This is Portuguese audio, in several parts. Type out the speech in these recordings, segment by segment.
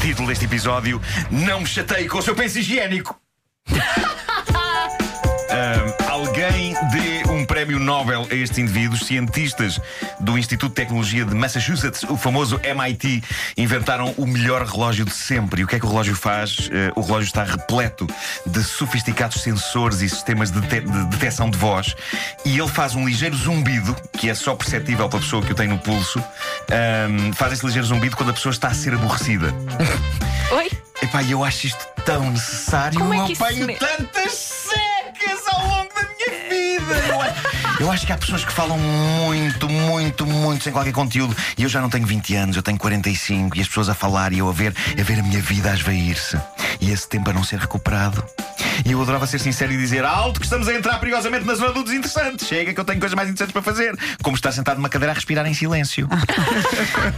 Título deste episódio: Não me chatei com o seu penso higiênico. Ah, alguém um prémio Nobel a estes indivíduos. Cientistas do Instituto de Tecnologia de Massachusetts, o famoso MIT, inventaram o melhor relógio de sempre. E o que é que o relógio faz? Ah, o relógio está repleto de sofisticados sensores e sistemas de, de detecção de voz. E ele faz um ligeiro zumbido, que é só perceptível para a pessoa que o tem no pulso. Ah, faz esse ligeiro zumbido quando a pessoa está a ser aborrecida. Oi? Epá, eu acho isto tão necessário. Como é eu que isso apanho tantas Eu acho, eu acho que há pessoas que falam muito, muito, muito sem qualquer conteúdo. E eu já não tenho 20 anos, eu tenho 45. E as pessoas a falar e eu a ver, a ver a minha vida a esvair-se. E esse tempo a não ser recuperado. E eu adorava ser sincero e dizer alto que estamos a entrar perigosamente na zona do desinteressante. Chega que eu tenho coisas mais interessantes para fazer. Como estar sentado numa cadeira a respirar em silêncio.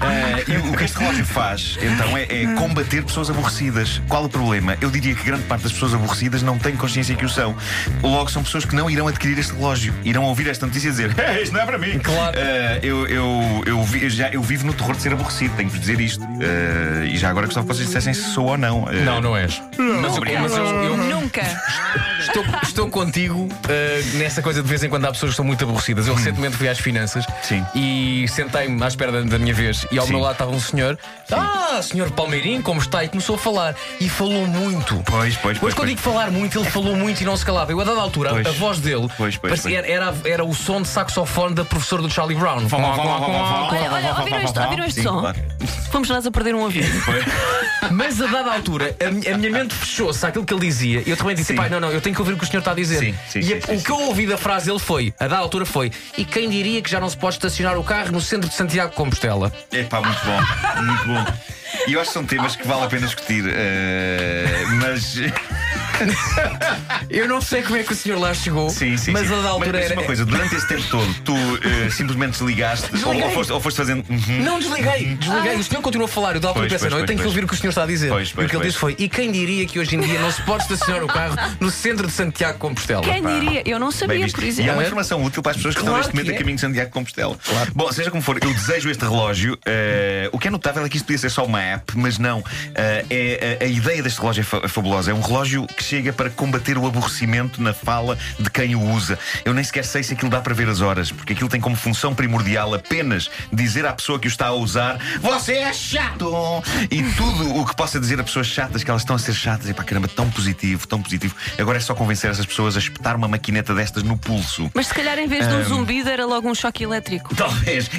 Eh, e o que este relógio faz, então, é, é combater pessoas aborrecidas. Qual o problema? Eu diria que grande parte das pessoas aborrecidas não tem consciência que o são. Logo, são pessoas que não irão adquirir este relógio. Irão ouvir esta notícia e dizer: "Eh, Isto não é para mim. Claro. Eh, eu, eu, eu, vi- eu já, eu vivo no terror de ser aborrecido, tenho que dizer isto. Eh, e já agora gostava que vocês dissessem se sou ou não. Eh, Não, não és. Mas, eu, mas eu- eu Nunca. estou, estou contigo eh, nessa coisa de vez em quando há pessoas que são muito aborrecidas. Eu recentemente fui às finanças Sim. e sentei-me à espera da, da minha vez e ao Sim. meu lado estava um senhor. Ah, senhor Palmeirinho, como está? E começou a falar e falou muito. Pois, pois, Pois pois. quando digo falar muito, ele falou muito e não se calava. Eu, a dada altura, Pois. a voz dele Pois, pois, parecia- pois. Era, era o som de saxofone da professora do Charlie Brown. Olha, olha, ouviram este, ouviram este Sim, som? claro. Fomos nós a perder um ouvido. Mas a dada altura, a, a minha mente fechou-se àquilo que ele dizia. E eu também disse: pai, não, não, eu tenho que ouvir o que o senhor está a dizer. Sim, sim, e a- o que eu ouvi da frase dele foi: a dada altura foi. E quem diria que já não se pode estacionar o carro no centro de Santiago de Compostela? Epá, muito bom, muito bom. E eu acho que são temas que vale a pena discutir, eh, mas. Eu não sei como é que o senhor lá chegou, Sim, sim. mas sim. a dada altura mas, mas era. uma coisa, durante esse tempo todo, tu eh, simplesmente desligaste ou, ou foste, ou foste fazendo. Uhum. Não desliguei, desliguei. O senhor continuou a falar. Eu Pois, para pensar, pois, não, eu pois, tenho que pois. ouvir o que o senhor está a dizer. Pois, e pois, o que ele pois. disse foi: e quem diria que hoje em dia não se pode estacionar o carro no centro de Santiago de Compostela? Quem diria? Eu não sabia, por E é exemplo. uma informação útil para as pessoas que Claro estão neste momento que a é. caminho de Santiago de Compostela. Bom, seja como for, eu desejo este relógio. eh, o que é notável é que isto podia ser só uma app, mas não. Eh, é, a, a ideia deste relógio é, é fabulosa. É um relógio que chega para combater o aborrecimento na fala de quem o usa. Eu nem sequer sei se aquilo dá para ver as horas, porque aquilo tem como função primordial apenas dizer à pessoa que o está a usar: Você é chato! E tudo o que possa dizer a pessoas chatas que elas estão a ser chatas, e pá, caramba, tão positivo, tão positivo. Agora é só convencer essas pessoas a espetar uma maquineta destas no pulso. Mas se calhar em vez de um zumbido era logo um choque elétrico. Talvez.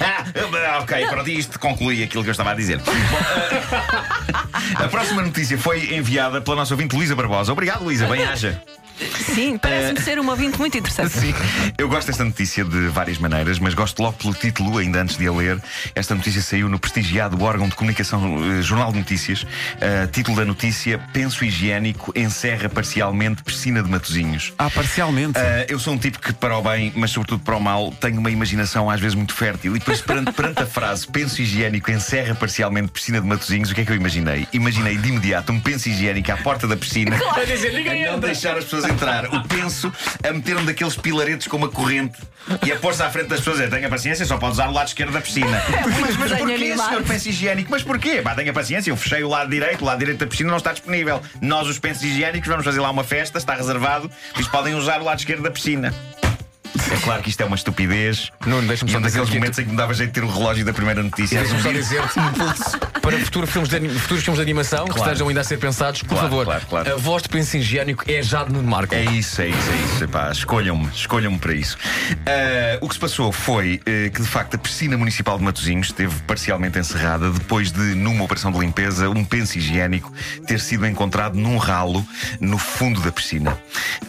Ah, ok, pronto, isto conclui aquilo que eu estava a dizer. Ah, a próxima notícia foi enviada pela nossa ouvinte Luísa Barbosa. Obrigado, Luísa. Bem-aja. Sim, parece-me ser um ouvinte muito interessante. Sim. Eu gosto desta notícia de várias maneiras, mas gosto logo pelo título, ainda antes de a ler. Esta notícia saiu no prestigiado órgão de comunicação eh, Jornal de Notícias. Ah, título da notícia: Penso higiênico encerra parcialmente piscina de Matozinhos. Ah, parcialmente. Uh, eu sou um tipo que, para o bem, mas sobretudo para o mal, tenho uma imaginação às vezes muito fértil. E depois, perante, perante a frase penso higiênico encerra parcialmente piscina de Matozinhos, o que é que eu imaginei? Imaginei de imediato um penso higiênico à porta da piscina. A não deixar as pessoas entrar. O penso a meter um daqueles pilaretes com uma corrente e a pôr-se à frente das pessoas. É, tenha paciência, só pode usar o lado esquerdo da piscina. mas, mas porquê, senhor penso higiênico? Mas porquê? Pá, tenha paciência, eu fechei o lado direito, o lado direito da piscina não está disponível. Nós, os pensos higiênicos, vamos fazer lá uma festa, está reservado, e podem usar o lado esquerdo da piscina. É claro que isto é uma estupidez. Nuno, deixa-me E só um daqueles que- momentos em que me dava jeito de ter o relógio da primeira notícia. Deixa-me só dizer-te para futuros filmes, de, futuros filmes de animação que Claro. estejam ainda a ser pensados, por Claro, favor, claro, a voz de penso higiênico é já de Nuno Marco. É isso, é isso, é isso. Epá, escolham-me, escolham-me para isso. Ah, o que se passou foi eh, que, de facto, a piscina municipal de Matosinhos esteve parcialmente encerrada depois de, numa operação de limpeza, um penso higiênico ter sido encontrado num ralo no fundo da piscina.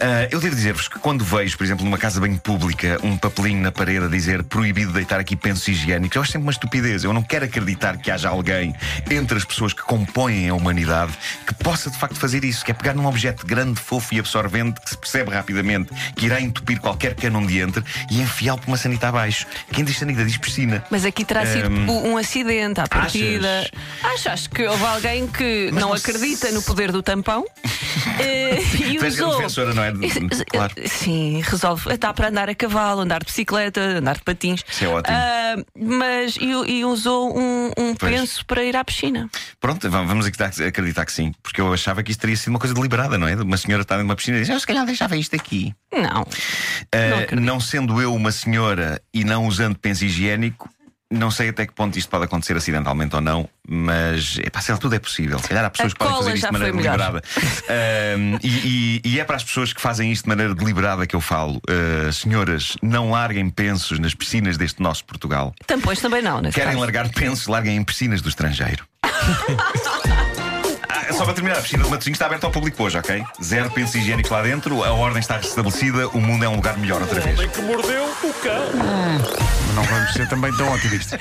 Ah, eu devo dizer-vos que quando vejo, por exemplo, numa casa bem pública, um papelinho na parede a dizer proibido deitar aqui pensos higiênicos, eu acho sempre uma estupidez. Eu não quero acreditar que haja alguém entre as pessoas que compõem a humanidade que possa de facto fazer isso, que é pegar num objeto grande, fofo e absorvente que se percebe rapidamente que irá entupir qualquer cano onde entre e enfiá-lo por uma sanita abaixo. Quem diz sanita diz piscina. Mas aqui terá sido um acidente à partida. Acho, acho que houve alguém que não não acredita no poder do tampão Eh, e usou. defensora, não é? Claro. Sim, resolve. Dá para andar a cavalo, andar de bicicleta, andar de patins. Isso é ótimo. Ah, mas e, e usou um, um Pois. penso para ir à piscina. Pronto, va- vamos acreditar, que sim, porque eu achava que isto teria sido uma coisa deliberada, não é? Uma senhora está numa piscina e diz: Eu se calhar deixava isto aqui. Não. Ah, acredito. não sendo eu uma senhora e não usando penso higiênico, não sei até que ponto isto pode acontecer acidentalmente ou não, mas epá, sei lá, tudo é possível. Se calhar há pessoas A que podem fazer isto de maneira deliberada. Ah, e, e- e é para as pessoas que fazem isto de maneira deliberada que eu falo. Ah, senhoras, não larguem pensos nas piscinas deste nosso Portugal. Tampões também não, nesse Querem caso. largar pensos, larguem em piscinas do estrangeiro. Ah, Só para terminar, a piscina de Matosinhos está aberta ao público hoje, ok? Zero pensos higiênicos lá dentro, a ordem está restabelecida, o mundo é um lugar melhor outra vez. que mordeu o cão. Não vamos ser também tão otimistas.